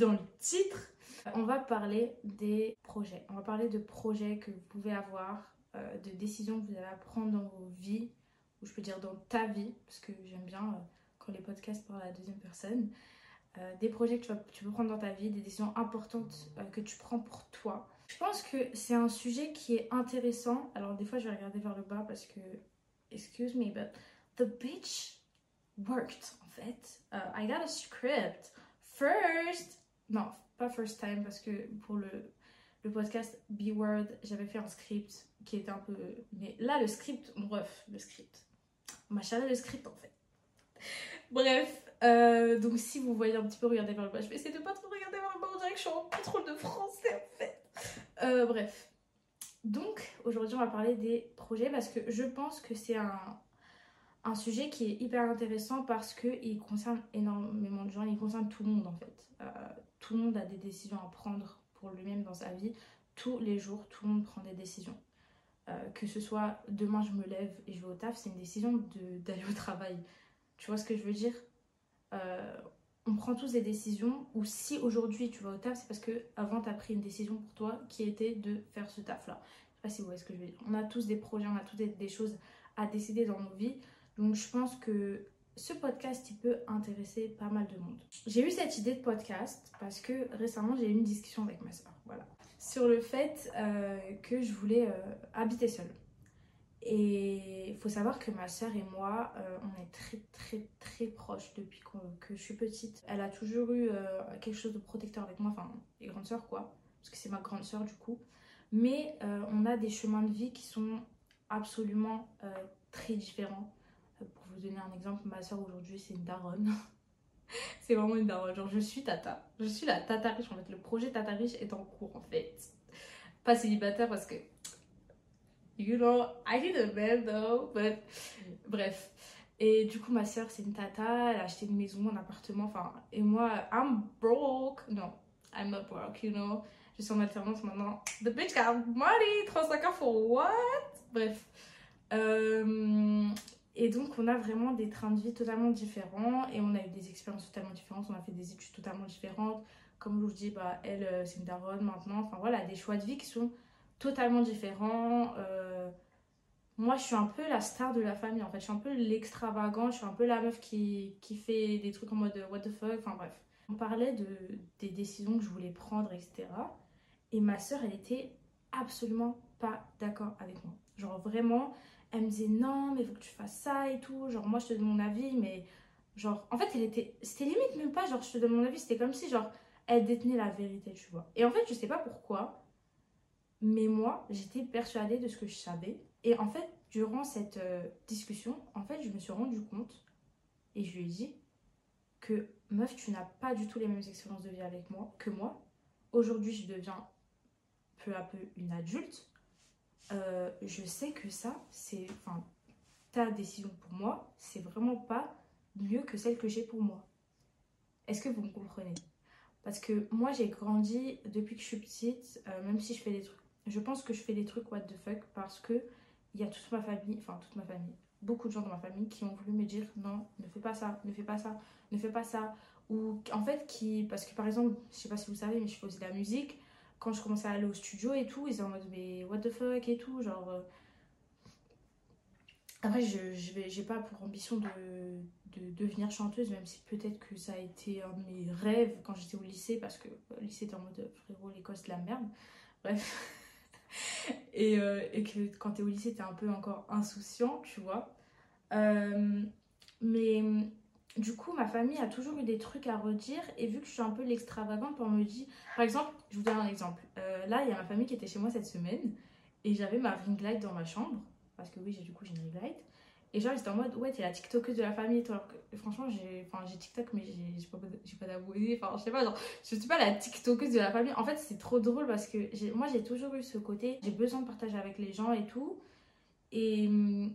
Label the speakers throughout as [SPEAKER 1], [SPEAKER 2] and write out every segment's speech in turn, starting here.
[SPEAKER 1] dans le titre. On va parler des projets. On va parler de projets que vous pouvez avoir, euh, de décisions que vous allez prendre dans vos vies, ou je peux dire dans ta vie, parce que j'aime bien euh, quand les podcasts parlent à la deuxième personne. Euh, des projets que tu, vas, peux prendre dans ta vie, des décisions importantes que tu prends pour toi. Je pense que c'est un sujet qui est intéressant. Alors des fois je vais regarder vers le bas parce que, excuse me, but the bitch worked en fait. I got a script first. Non, pas first time parce que pour le, le podcast Be Word, j'avais fait un script qui était un peu. Mais là, le script, bref, le script. Machin, le script en fait. Bref, euh, donc si vous voyez un petit peu regarder vers le bas, je vais essayer de pas trop regarder vers le bas, on dirait que je suis en contrôle de français en fait. Euh, bref. Donc aujourd'hui, on va parler des projets parce que je pense que c'est un, un sujet qui est hyper intéressant parce qu'il concerne énormément de gens, il concerne tout le monde en fait. Euh, tout le monde a des décisions à prendre pour lui-même dans sa vie. Tous les jours, tout le monde prend des décisions. Euh, que ce soit demain je me lève et je vais au taf, c'est une décision d'aller au travail. Tu vois ce que je veux dire? Euh, On prend tous des décisions ou si aujourd'hui tu vas au taf, c'est parce que avant tu as pris une décision pour toi qui était de faire ce taf là. Je sais pas si vous voyez ce que je veux dire. On a tous des projets, on a tous des choses à décider dans nos vies. Donc je pense que ce podcast, il peut intéresser pas mal de monde. J'ai eu cette idée de podcast parce que récemment, j'ai eu une discussion avec ma soeur, voilà, sur le fait euh, que je voulais euh, habiter seule. Et il faut savoir que ma soeur et moi, euh, on est très très très proches depuis que je suis petite. Elle a toujours eu quelque chose de protecteur avec moi, enfin, les grandes sœurs quoi, parce que c'est ma grande sœur du coup. Mais on a des chemins de vie qui sont absolument très différents vous donner un exemple, ma soeur aujourd'hui c'est une daronne. c'est vraiment une daronne. Genre je suis tata. Je suis la tata riche en fait. Le projet tata riche est en cours en fait. Pas célibataire parce que you know, I need a man though. But bref. Et du coup ma soeur c'est une tata. Elle a acheté une maison, un appartement. Enfin et moi I'm broke. Non, I'm not broke, you know. Je suis en alternance maintenant. The bitch got money. 35 ans for what? Bref. Euh, et donc, on a vraiment des trains de vie totalement différents et on a eu des expériences totalement différentes. On a fait des études totalement différentes. Comme je vous dis, bah, elle, euh, c'est une daronne maintenant. Enfin, voilà, des choix de vie qui sont totalement différents. Euh, moi, je suis un peu la star de la famille. En fait, je suis un peu l'extravagant. Je suis un peu la meuf qui, qui fait des trucs en mode what the fuck? Enfin, bref. On parlait de, des décisions que je voulais prendre, etc. Et ma soeur, elle était absolument pas d'accord avec moi. Genre, vraiment, elle me disait non mais faut que tu fasses ça et tout. Genre moi je te donne mon avis mais genre en fait elle était c'était limite même pas genre je te donne mon avis c'était comme si genre elle détenait la vérité tu vois. Et en fait je sais pas pourquoi mais moi j'étais persuadée de ce que je savais. Et en fait durant cette euh, discussion en fait je me suis rendu compte et je lui ai dit que meuf tu n'as pas du tout les mêmes expériences de vie avec moi que moi. Aujourd'hui je deviens peu à peu une adulte euh, je sais que ça, c'est. Ta décision pour moi, c'est vraiment pas mieux que celle que j'ai pour moi. Est-ce que vous me comprenez? Parce que moi, j'ai grandi depuis que je suis petite, euh, même si je fais des trucs. Je pense que je fais des trucs what the fuck parce que il y a toute ma famille, enfin toute ma famille, beaucoup de gens dans ma famille qui ont voulu me dire non, ne fais pas ça, ne fais pas ça, ne fais pas ça. Ou en fait, qui. Parce que par exemple, je sais pas si vous savez, mais je fais aussi de la musique quand je commençais à aller au studio et tout, ils étaient en mode mais what the fuck et tout, genre. Euh. Après, je, je vais, j'ai pas pour ambition de, de, devenir chanteuse, même si peut-être que ça a été un de mes rêves quand j'étais au lycée, parce que le euh, lycée était en mode frérot, l'école c'est la merde. Bref. et, euh, et, que quand t'es au lycée, t'es un peu encore insouciant, tu vois. mais du coup, ma famille a toujours eu des trucs à redire. Et vu que je suis un peu l'extravagante, on me dit. Par exemple, je vous donne un exemple. Euh, là, il y a ma famille qui était chez moi cette semaine. Et j'avais ma ring light dans ma chambre. Parce que oui, du coup, j'ai une ring light. Et genre, j'étais en mode, ouais, t'es la TikTokeuse de la famille. Toi. Alors que, franchement, j'ai TikTok, mais j'ai pas, pas d'abonnés. Enfin, je sais pas, genre, je suis pas la TikTokeuse de la famille. En fait, c'est trop drôle parce que moi, j'ai toujours eu ce côté. J'ai besoin de partager avec les gens et tout. Et hum,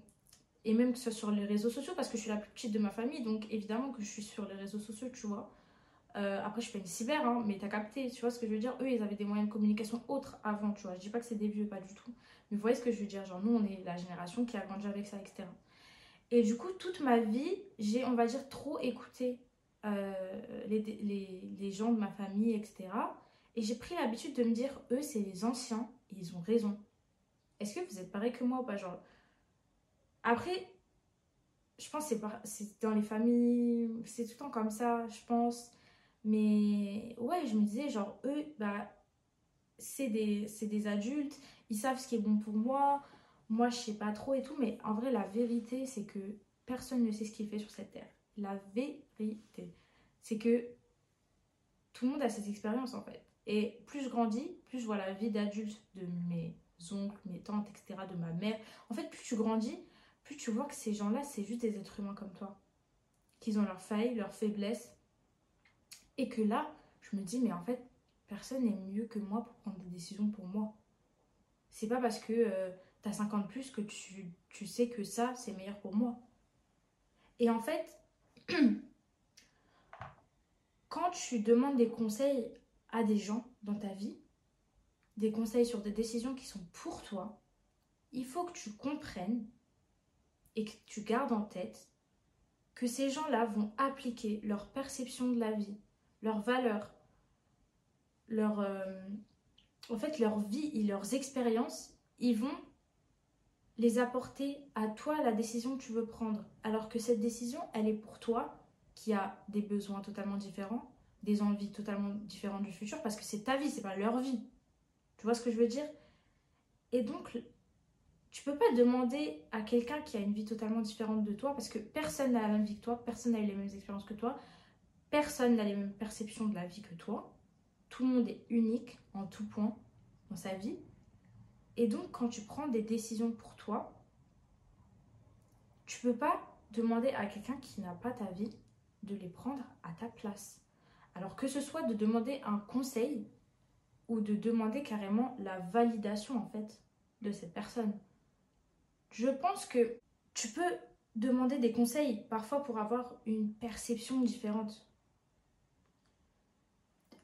[SPEAKER 1] et même que ce soit sur les réseaux sociaux, parce que je suis la plus petite de ma famille, donc évidemment que je suis sur les réseaux sociaux, tu vois. Euh, après, je fais une cyber, hein, mais t'as capté, tu vois ce que je veux dire? Eux, ils avaient des moyens de communication autres avant, tu vois. Je dis pas que c'est des vieux, pas du tout. Mais vous voyez ce que je veux dire? Genre, nous, on est la génération qui a grandi avec ça, etc. Et du coup, toute ma vie, j'ai, on va dire, trop écouté euh, les, les, les gens de ma famille, etc. Et j'ai pris l'habitude de me dire, eux, c'est les anciens, ils ont raison. Est-ce que vous êtes pareil que moi ou pas? Genre... Après, je pense que c'est dans les familles, c'est tout le temps comme ça, je pense. Mais ouais, je me disais, genre, eux, bah, c'est des, des adultes, ils savent ce qui est bon pour moi, moi je sais pas trop et tout, mais en vrai, la vérité, c'est que personne ne sait ce qu'il fait sur cette terre. La vérité, c'est que tout le monde a cette expérience en fait. Et plus je grandis, plus je vois la vie d'adulte de mes oncles, mes tantes, etc., de ma mère. En fait, plus tu grandis, plus tu vois que ces gens-là, c'est juste des êtres humains comme toi. Qu'ils ont leurs failles, leurs faiblesses. Et que là, je me dis, mais en fait, personne n'est mieux que moi pour prendre des décisions pour moi. C'est pas parce que euh, tu as 50 plus que tu sais que ça, c'est meilleur pour moi. Et en fait, quand tu demandes des conseils à des gens dans ta vie, des conseils sur des décisions qui sont pour toi, il faut que tu comprennes et que tu gardes en tête que ces gens-là vont appliquer leur perception de la vie, leurs valeurs, leur, euh, en fait, leur vie et leurs expériences, ils vont les apporter à toi la décision que tu veux prendre. Alors que cette décision, elle est pour toi qui a des besoins totalement différents, des envies totalement différentes du futur, parce que c'est ta vie, c'est pas leur vie. Tu vois ce que je veux dire? Et donc, tu peux pas demander à quelqu'un qui a une vie totalement différente de toi parce que personne n'a la même vie que toi, personne n'a eu les mêmes expériences que toi, personne n'a les mêmes perceptions de la vie que toi. Tout le monde est unique en tout point dans sa vie. Et donc, quand tu prends des décisions pour toi, tu peux pas demander à quelqu'un qui n'a pas ta vie de les prendre à ta place. Alors que ce soit de demander un conseil ou de demander carrément la validation en fait de cette personne. Je pense que tu peux demander des conseils parfois pour avoir une perception différente.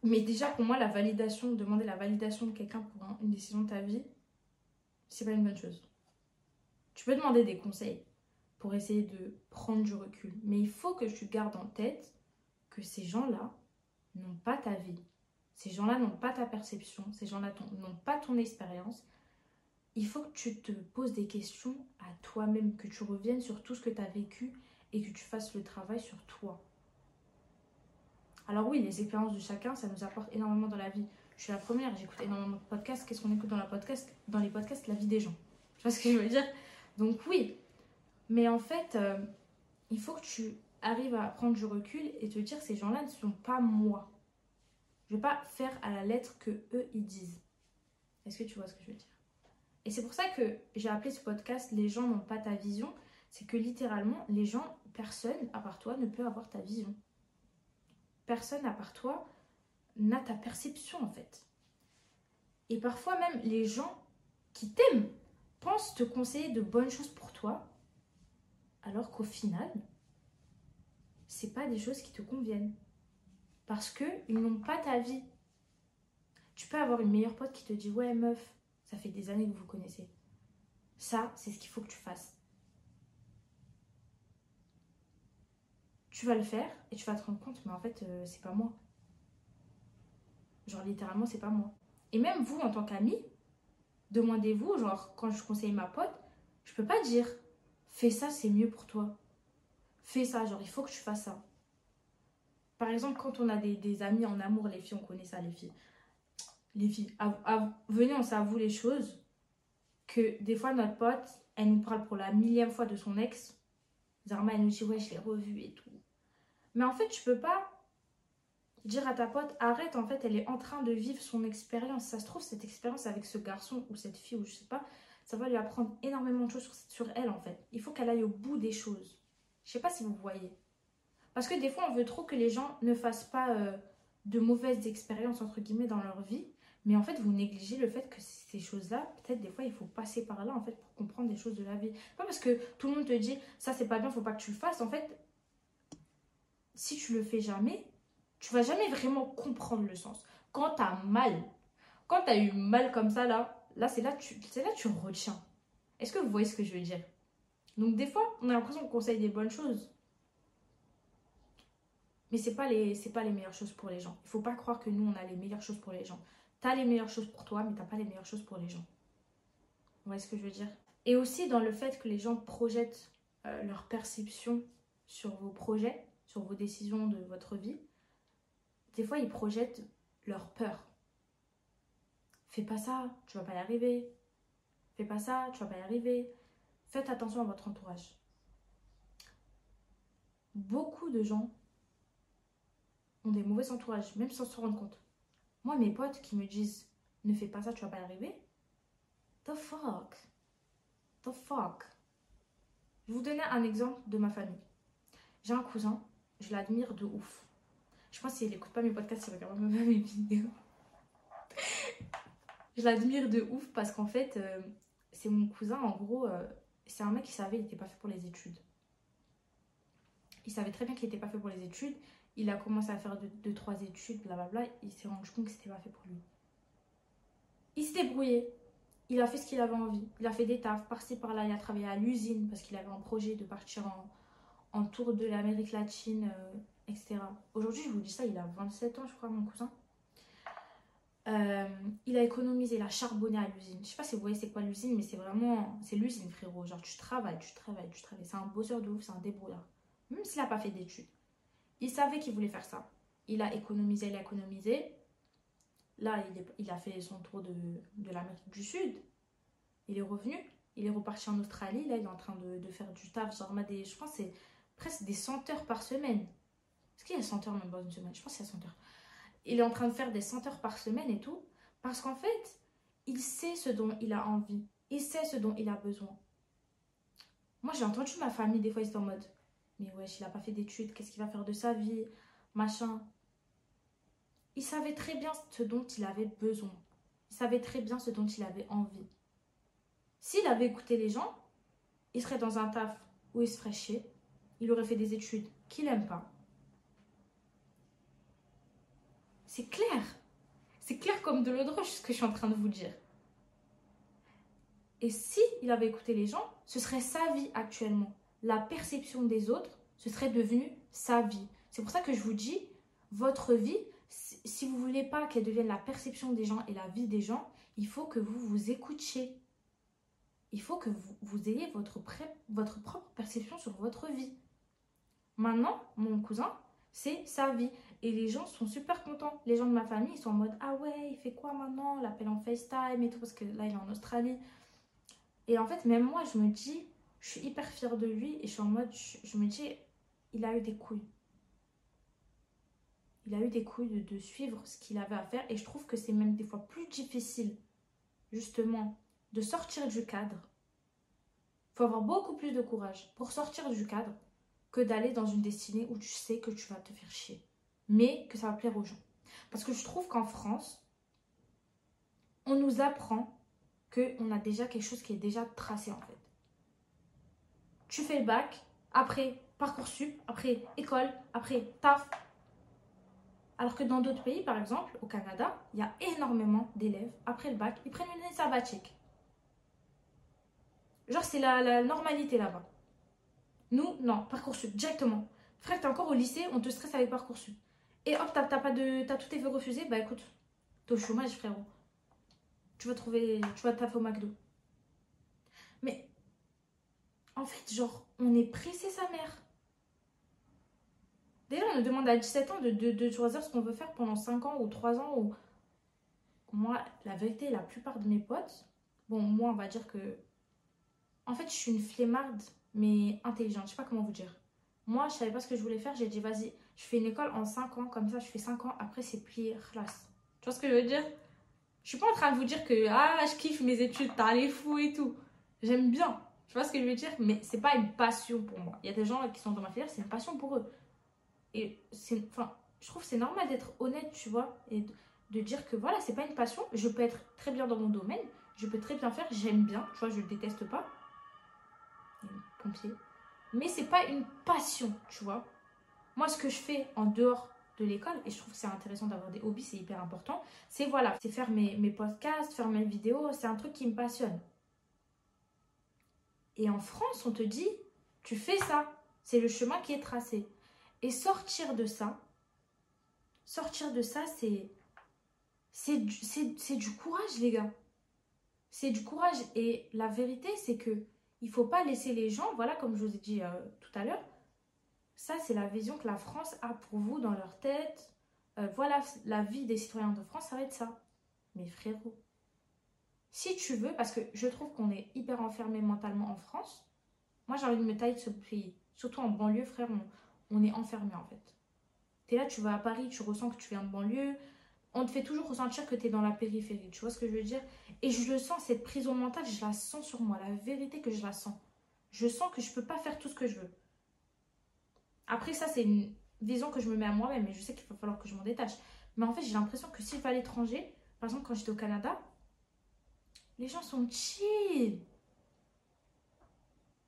[SPEAKER 1] Mais déjà, pour moi, la validation, demander la validation de quelqu'un pour une décision de ta vie, c'est pas une bonne chose. Tu peux demander des conseils pour essayer de prendre du recul. Mais il faut que tu gardes en tête que ces gens-là n'ont pas ta vie. Ces gens-là n'ont pas ta perception. Ces gens-là n'ont pas ton expérience il faut que tu te poses des questions à toi-même, que tu reviennes sur tout ce que tu as vécu et que tu fasses le travail sur toi. Alors oui, les expériences de chacun, ça nous apporte énormément dans la vie. Je suis la première, j'écoute énormément de podcasts. Qu'est-ce qu'on écoute dans, la podcast, dans les podcasts La vie des gens? Tu vois ce que je veux dire? Donc oui, mais en fait, euh, il faut que tu arrives à prendre du recul et te dire ces gens-là ne sont pas moi. Je vais pas faire à la lettre que eux ils disent. Est-ce que tu vois ce que je veux dire? Et c'est pour ça que j'ai appelé ce podcast Les gens n'ont pas ta vision. C'est que littéralement, les gens, personne à part toi ne peut avoir ta vision. Personne à part toi n'a ta perception en fait. Et parfois même les gens qui t'aiment pensent te conseiller de bonnes choses pour toi, alors qu'au final, c'est pas des choses qui te conviennent. Parce que ils n'ont pas ta vie. Tu peux avoir une meilleure pote qui te dit ouais meuf, ça fait des années que vous connaissez. Ça, c'est ce qu'il faut que tu fasses. Tu vas le faire et tu vas te rendre compte, mais en fait, euh, c'est pas moi. Genre, littéralement, c'est pas moi. Et même vous, en tant qu'ami, demandez-vous, genre, quand je conseille ma pote, je peux pas dire, fais ça, c'est mieux pour toi. Fais ça, genre, il faut que tu fasses ça. Par exemple, quand on a des amis en amour, les filles, on connaît ça, les filles les filles, venez, on s'avoue les choses. Que des fois, notre pote, elle nous parle pour la millième fois de son ex. Zarma, elle nous dit, ouais, je l'ai revu et tout. Mais en fait, tu peux pas dire à ta pote, arrête, en fait, elle est en train de vivre son expérience. Ça se trouve, cette expérience avec ce garçon ou cette fille, ou je sais pas, ça va lui apprendre énormément de choses sur, elle, en fait. Il faut qu'elle aille au bout des choses. Je sais pas si vous voyez. Parce que des fois, on veut trop que les gens ne fassent pas euh, de mauvaises expériences, entre guillemets, dans leur vie. Mais en fait, vous négligez le fait que ces choses-là, peut-être des fois, il faut passer par là en fait pour comprendre des choses de la vie. Pas parce que tout le monde te dit ça c'est pas bien, faut pas que tu le fasses. En fait, si tu le fais jamais, tu vas jamais vraiment comprendre le sens. Quand tu as mal, quand tu as eu mal comme ça là, là c'est là tu c'est là tu retiens. Est-ce que vous voyez ce que je veux dire? Donc des fois, on a l'impression qu'on conseille des bonnes choses. Mais c'est pas les c'est pas les meilleures choses pour les gens. Il faut pas croire que nous on a les meilleures choses pour les gens. Tu as les meilleures choses pour toi, mais t'as pas les meilleures choses pour les gens. Vous voyez ce que je veux dire? Et aussi dans le fait que les gens projettent euh, leur perception sur vos projets, sur vos décisions de votre vie. Des fois, ils projettent leur peur. Fais pas ça, tu vas pas y arriver. Fais pas ça, tu vas pas y arriver. Faites attention à votre entourage. Beaucoup de gens ont des mauvais entourages, même sans se rendre compte. Moi, mes potes qui me disent ne fais pas ça, tu vas pas y arriver. The fuck? The fuck? Je vous donner un exemple de ma famille. J'ai un cousin, je l'admire de ouf. Je pense qu'il n'écoute pas mes podcasts, il regarde même mes vidéos. je l'admire de ouf parce qu'en fait, euh, c'est mon cousin, en gros, euh, c'est un mec qui savait qu'il n'était pas fait pour les études. Il savait très bien qu'il n'était pas fait pour les études. Il a commencé à faire 2 trois études, blablabla. Il s'est rendu compte que c'était pas fait pour lui. Il s'est débrouillé. Il a fait ce qu'il avait envie. Il a fait des tafs par-ci par-là. Il a travaillé à l'usine parce qu'il avait un projet de partir en, tour de l'Amérique latine, euh, etc. Aujourd'hui, je vous dis ça, il a 27 ans, je crois, mon cousin. Euh, il a économisé, il a charbonné à l'usine. Je sais pas si vous voyez c'est quoi l'usine, mais c'est vraiment, c'est l'usine frérot. Genre tu travailles, tu travailles, tu travailles. C'est un bosseur de ouf, c'est un débrouillard. Même s'il n'a pas fait d'études. Il savait qu'il voulait faire ça. Il a économisé, il a économisé. Là, il, a fait son tour de, l'Amérique du Sud. Il est revenu. Il est reparti en Australie. Là, il est en train de, faire du taf. Genre, des, je pense c'est presque des 100 heures par semaine. Est-ce qu'il y a 100 heures même dans une semaine? Je pense qu'il y a 100 heures. Il est en train de faire des 100 heures par semaine et tout. Parce qu'en fait, il sait ce dont il a envie. Il sait ce dont il a besoin. Moi, j'ai entendu ma famille, des fois, ils sont en mode mais wesh, il n'a pas fait d'études, qu'est-ce qu'il va faire de sa vie, machin. Il savait très bien ce dont il avait besoin. Il savait très bien ce dont il avait envie. S'il avait écouté les gens, il serait dans un taf où il se ferait chier. Il aurait fait des études qu'il n'aime pas. C'est clair. C'est clair comme de l'eau de roche ce que je suis en train de vous dire. Et si il avait écouté les gens, ce serait sa vie actuellement la perception des autres, ce serait devenu sa vie. C'est pour ça que je vous dis, votre vie, si vous voulez pas qu'elle devienne la perception des gens et la vie des gens, il faut que vous vous écoutiez. Il faut que vous, ayez votre, votre propre perception sur votre vie. Maintenant, mon cousin, c'est sa vie. Et les gens sont super contents. Les gens de ma famille, ils sont en mode Ah ouais, il fait quoi maintenant? L'appel en FaceTime et tout, parce que là, il est en Australie. Et en fait, même moi, je me dis je suis hyper fière de lui et je suis en mode, je, me dis, il a eu des couilles. Il a eu des couilles de, suivre ce qu'il avait à faire et je trouve que c'est même des fois plus difficile, justement, de sortir du cadre. Il faut avoir beaucoup plus de courage pour sortir du cadre que d'aller dans une destinée où tu sais que tu vas te faire chier, mais que ça va plaire aux gens. Parce que je trouve qu'en France, on nous apprend qu'on a déjà quelque chose qui est déjà tracé en fait tu fais le bac, après Parcoursup, après école, après taf. Alors que dans d'autres pays, par exemple, au Canada, il y a énormément d'élèves, après le bac, ils prennent une année sabbatique. Genre, c'est la, normalité là-bas. Nous, non, Parcoursup, directement. Frère, t'es encore au lycée, on te stresse avec Parcoursup. Et hop, t'as pas de. T'as tout tes vœux refusés, bah écoute, t'es au chômage, frérot. Tu vas trouver. Tu vas taffer au McDo. Mais en fait, genre, on est pressé sa mère. Déjà, on nous demande à 17 ans de, choisir ce qu'on veut faire pendant 5 ans ou 3 ans. Ou... Moi, la vérité, la plupart de mes potes, bon, moi, on va dire que. En fait, je suis une flemmarde, mais intelligente. Je sais pas comment vous dire. Moi, je savais pas ce que je voulais faire. J'ai dit, vas-y, je fais une école en 5 ans. Comme ça, je fais 5 ans. Après, c'est plié, classe. Tu vois ce que je veux dire? Je suis pas en train de vous dire que, ah, je kiffe mes études, t'as les fous et tout. J'aime bien. Tu vois ce que je veux dire? Mais c'est pas une passion pour moi. Il y a des gens qui sont dans ma filière, c'est une passion pour eux. Et c'est, enfin, je trouve c'est normal d'être honnête, tu vois, et de, dire que voilà, c'est pas une passion. Je peux être très bien dans mon domaine, je peux très bien faire, j'aime bien, tu vois, je le déteste pas. Pompier. Mais c'est pas une passion, tu vois. Moi, ce que je fais en dehors de l'école, et je trouve que c'est intéressant d'avoir des hobbies, c'est hyper important, c'est voilà, c'est faire mes, mes podcasts, faire mes vidéos, c'est un truc qui me passionne. Et en France, on te dit, tu fais ça. C'est le chemin qui est tracé. Et sortir de ça, sortir de ça, c'est c'est du courage, les gars. C'est du courage. Et la vérité, c'est que il faut pas laisser les gens, voilà, comme je vous ai dit euh, tout à l'heure, ça, c'est la vision que la France a pour vous dans leur tête. Euh, voilà, la vie des citoyens de France, ça va être ça. Mais frérot, si tu veux, parce que je trouve qu'on est hyper enfermé mentalement en France, moi j'ai envie de me tailler de ce pays. Surtout en banlieue, frère, on, est enfermé en fait. Tu es là, tu vas à Paris, tu ressens que tu viens de banlieue, on te fait toujours ressentir que tu es dans la périphérie. Tu vois ce que je veux dire? Et je le sens, cette prison mentale, je la sens sur moi. La vérité que je la sens. Je sens que je peux pas faire tout ce que je veux. Après, ça, c'est une vision que je me mets à moi-même. Mais je sais qu'il va falloir que je m'en détache. Mais en fait, j'ai l'impression que si je vais à l'étranger, par exemple, quand j'étais au Canada, les gens sont chill.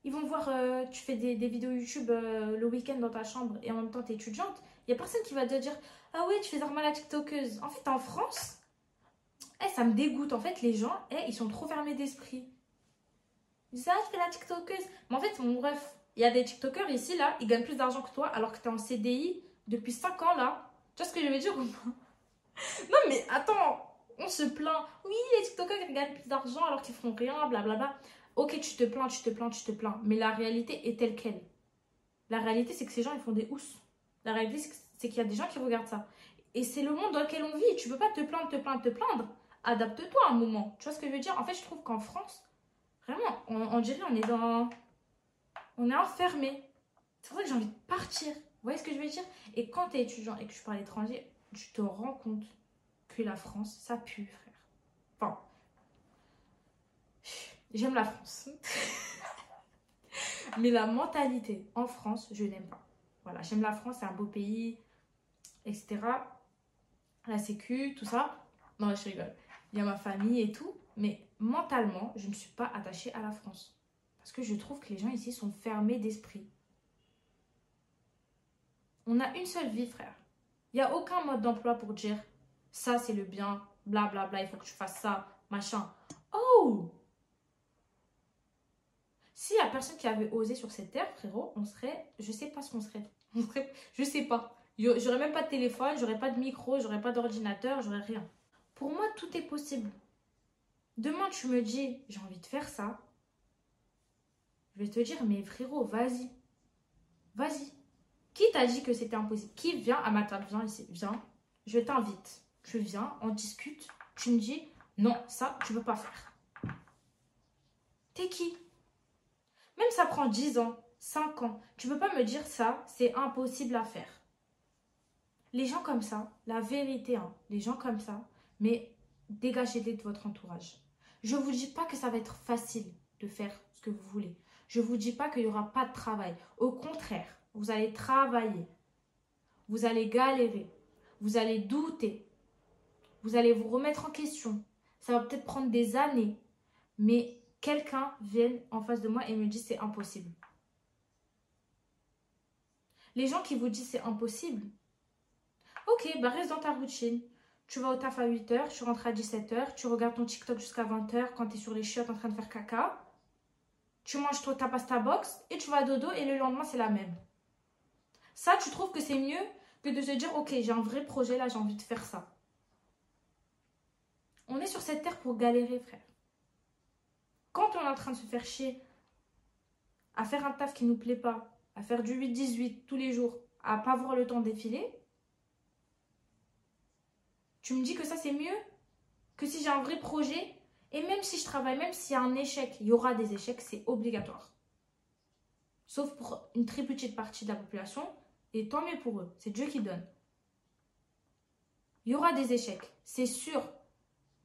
[SPEAKER 1] Ils vont voir, euh, tu fais des, vidéos YouTube euh, le week-end dans ta chambre et en même temps tu es étudiante. Il n'y a personne qui va te dire Ah oui, tu fais normal la TikTokeuse. En fait, en France, eh, ça me dégoûte. En fait, les gens, eh, ils sont trop fermés d'esprit. Ils disent Ah, je fais la TikTokeuse. Mais en fait, mon bref, il y a des TikTokers ici, là, ils gagnent plus d'argent que toi alors que tu es en CDI depuis 5 ans, là. Tu vois ce que je veux dire ou pas? Non, mais attends, on se plaint. Oui, les TikTokers gagnent plus d'argent alors qu'ils font rien, blablabla. Ok, tu te plains, tu te plains, tu te plains. Mais la réalité est telle qu'elle. La réalité, c'est que ces gens, ils font des housses. La réalité, c'est qu'il y a des gens qui regardent ça. Et c'est le monde dans lequel on vit. Tu peux pas te plaindre, te plaindre, te plaindre. Adapte-toi un moment. Tu vois ce que je veux dire? En fait, je trouve qu'en France, vraiment, on, dirait on est. On est enfermé. C'est pour ça que j'ai envie de partir. Vous voyez ce que je veux dire? Et quand tu es étudiant et que tu parles étranger, tu te rends compte la France, ça pue, frère. Enfin, j'aime la France. Mais la mentalité en France, je n'aime pas. Voilà, j'aime la France, c'est un beau pays, etc. La sécu, tout ça. Non, je rigole. Il y a ma famille et tout. Mais mentalement, je ne suis pas attachée à la France. Parce que je trouve que les gens ici sont fermés d'esprit. On a une seule vie, frère. Il n'y a aucun mode d'emploi pour dire ça c'est le bien, blablabla, bla, bla, il faut que tu fasses ça, machin. Oh S'il y a personne qui avait osé sur cette terre, frérot, on serait, je sais pas ce qu'on serait. On serait, je sais pas. J'aurais même pas de téléphone, j'aurais pas de micro, j'aurais pas d'ordinateur, j'aurais rien. Pour moi, tout est possible. Demain, tu me dis, j'ai envie de faire ça. Je vais te dire, mais frérot, vas-y. Vas-y. Qui t'a dit que c'était impossible? Qui vient à ma table Viens ici, viens. Je t'invite tu viens, on discute, tu me dis non, ça, tu peux pas faire. T'es qui? Même ça prend 10 ans, 5 ans, tu peux pas me dire ça, c'est impossible à faire. Les gens comme ça, la vérité, hein, les gens comme ça, mais dégagez-les de votre entourage. Je vous dis pas que ça va être facile de faire ce que vous voulez. Je vous dis pas qu'il y aura pas de travail. Au contraire, vous allez travailler. Vous allez galérer. Vous allez douter. Vous allez vous remettre en question. Ça va peut-être prendre des années. Mais quelqu'un vienne en face de moi et me dit c'est impossible. Les gens qui vous disent c'est impossible. Ok, bah reste dans ta routine. Tu vas au taf à 8h, tu rentres à 17h, tu regardes ton TikTok jusqu'à 20h quand tu es sur les chiottes en train de faire caca. Tu manges ta pasta box et tu vas dodo et le lendemain c'est la même. Ça, tu trouves que c'est mieux que de se dire ok, j'ai un vrai projet là, j'ai envie de faire ça. On est sur cette terre pour galérer, frère. Quand on est en train de se faire chier à faire un taf qui ne nous plaît pas, à faire du 8-18 tous les jours, à pas voir le temps défiler, tu me dis que ça c'est mieux que si j'ai un vrai projet et même si je travaille, même s'il y a un échec, il y aura des échecs, c'est obligatoire. Sauf pour une très petite partie de la population, et tant mieux pour eux, c'est Dieu qui donne. Il y aura des échecs, c'est sûr.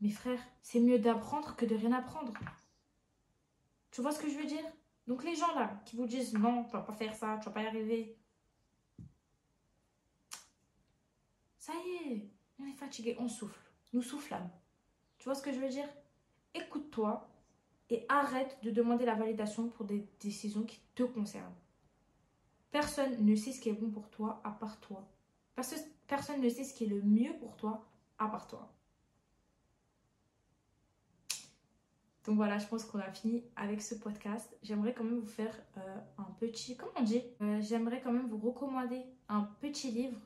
[SPEAKER 1] Mais frère, c'est mieux d'apprendre que de rien apprendre. Tu vois ce que je veux dire? Donc les gens là qui vous disent non, tu vas pas faire ça, tu vas pas y arriver. Ça y est, on est fatigué, on souffle. Nous soufflons. Tu vois ce que je veux dire? Écoute-toi et arrête de demander la validation pour des décisions qui te concernent. Personne ne sait ce qui est bon pour toi à part toi. Personne ne sait ce qui est le mieux pour toi à part toi. Donc voilà, je pense qu'on a fini avec ce podcast. J'aimerais quand même vous faire euh, un petit, comment on dit? Euh, J'aimerais quand même vous recommander un petit livre.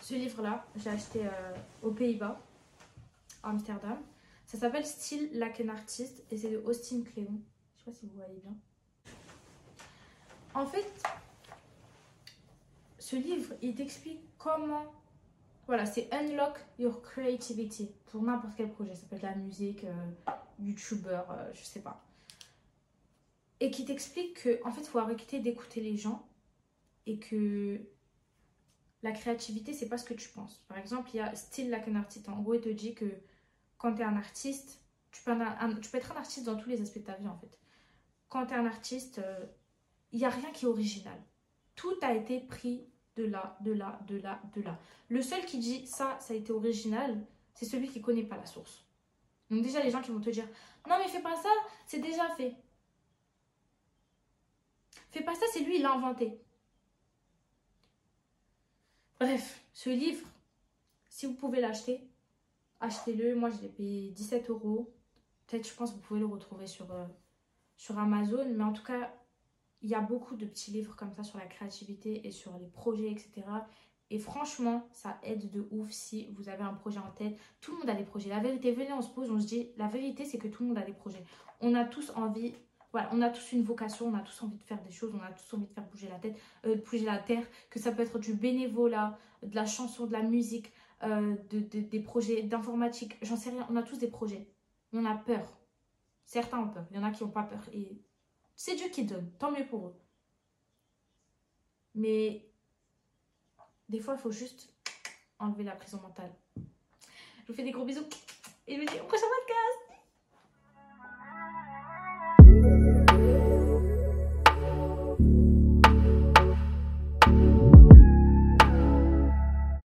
[SPEAKER 1] Ce livre-là, j'ai acheté aux Pays-Bas, à Amsterdam. Ça s'appelle Style like an artist et c'est de Austin Cléon. Je sais pas si vous voyez bien. En fait, ce livre, il t'explique comment voilà, c'est Unlock Your Creativity pour n'importe quel projet. Ça peut être la musique, euh, YouTuber, euh, je sais pas. Et qui t'explique que en fait, il faut arrêter d'écouter les gens et que la créativité, c'est pas ce que tu penses. Par exemple, il y a Still Like an Artist. En gros, il te dit que quand tu es un artiste, tu peux, être un artiste dans tous les aspects de ta vie en fait. Quand tu es un artiste, euh, il n'y a rien qui est original. Tout a été pris de là, de là, de là, de là. Le seul qui dit ça, ça a été original, c'est celui qui connaît pas la source. Donc déjà, les gens qui vont te dire, non mais fais pas ça, c'est déjà fait. Fais pas ça, c'est lui, il l'a inventé. Bref, ce livre, si vous pouvez l'acheter, achetez-le. Moi, je l'ai payé 17 euros. Peut-être, je pense, que vous pouvez le retrouver euh, sur Amazon. Mais en tout cas, il y a beaucoup de petits livres comme ça sur la créativité et sur les projets, etc. Et franchement, ça aide de ouf si vous avez un projet en tête. Tout le monde a des projets. La vérité, venez, on se pose, on se dit, la vérité, c'est que tout le monde a des projets. On a tous envie, voilà, on a tous une vocation, on a tous envie de faire des choses, on a tous envie de faire bouger la tête, euh, bouger la terre, que ça peut être du bénévolat, de la chanson, de la musique, euh, de, des projets d'informatique, j'en sais rien. On a tous des projets. On a peur. Certains ont peur. Il y en a qui n'ont pas peur. Et c'est Dieu qui donne, tant mieux pour eux. Mais des fois, il faut juste enlever la prison mentale. Je vous fais des gros bisous et je vous dis au prochain podcast.